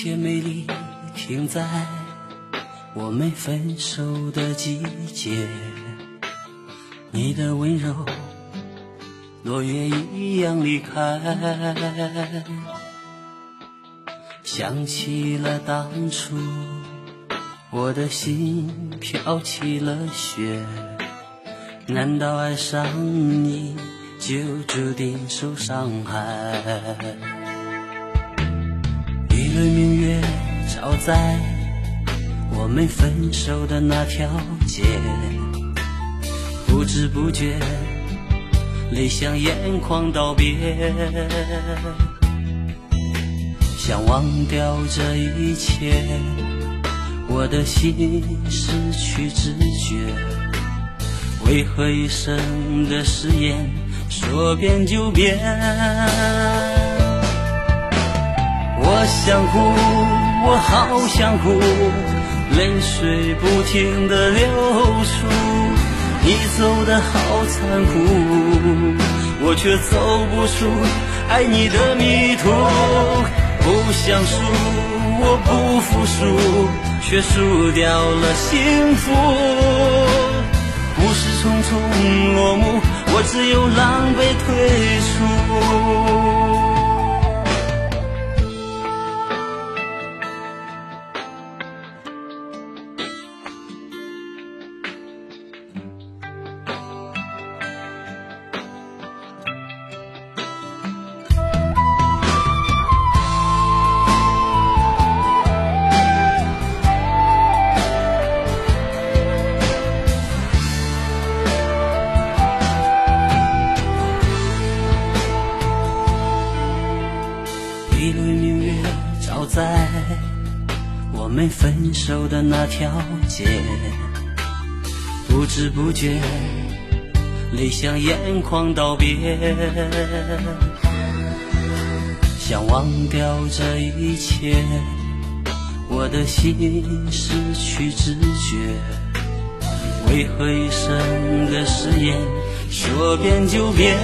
一切美丽停在我们分手的季节，你的温柔落叶一样离开，想起了当初，我的心飘起了雪，难道爱上你就注定受伤害？一轮明月照在我们分手的那条街，不知不觉泪向眼眶道别，想忘掉这一切，我的心失去知觉，为何一生的誓言说变就变？我想哭，我好想哭，泪水不停的流出。你走的好残酷，我却走不出爱你的迷途。不想输，我不服输，却输掉了幸福。故事匆匆落幕，我只有狼狈退出。我们分手的那条街，不知不觉泪向眼眶道别，想忘掉这一切，我的心失去知觉，为何一生的誓言说变就变？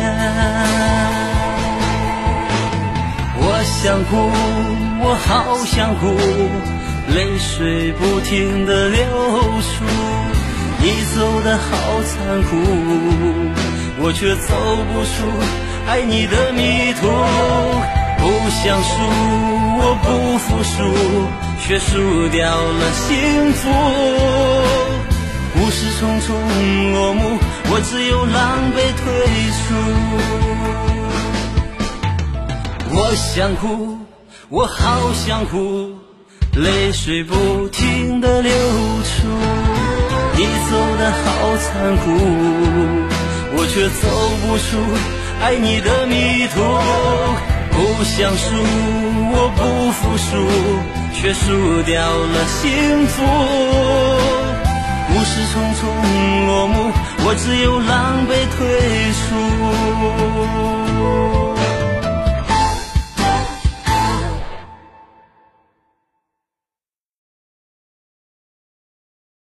我想哭，我好想哭，泪水不停的流出。你走的好残酷，我却走不出爱你的迷途。不想输，我不服输，却输掉了幸福。故事匆匆落幕，我只有狼狈退出。我想哭，我好想哭，泪水不停的流出。你走的好残酷，我却走不出爱你的迷途。不想输，我不服输，却输掉了幸福。故事匆匆落幕，我只有狼狈退出。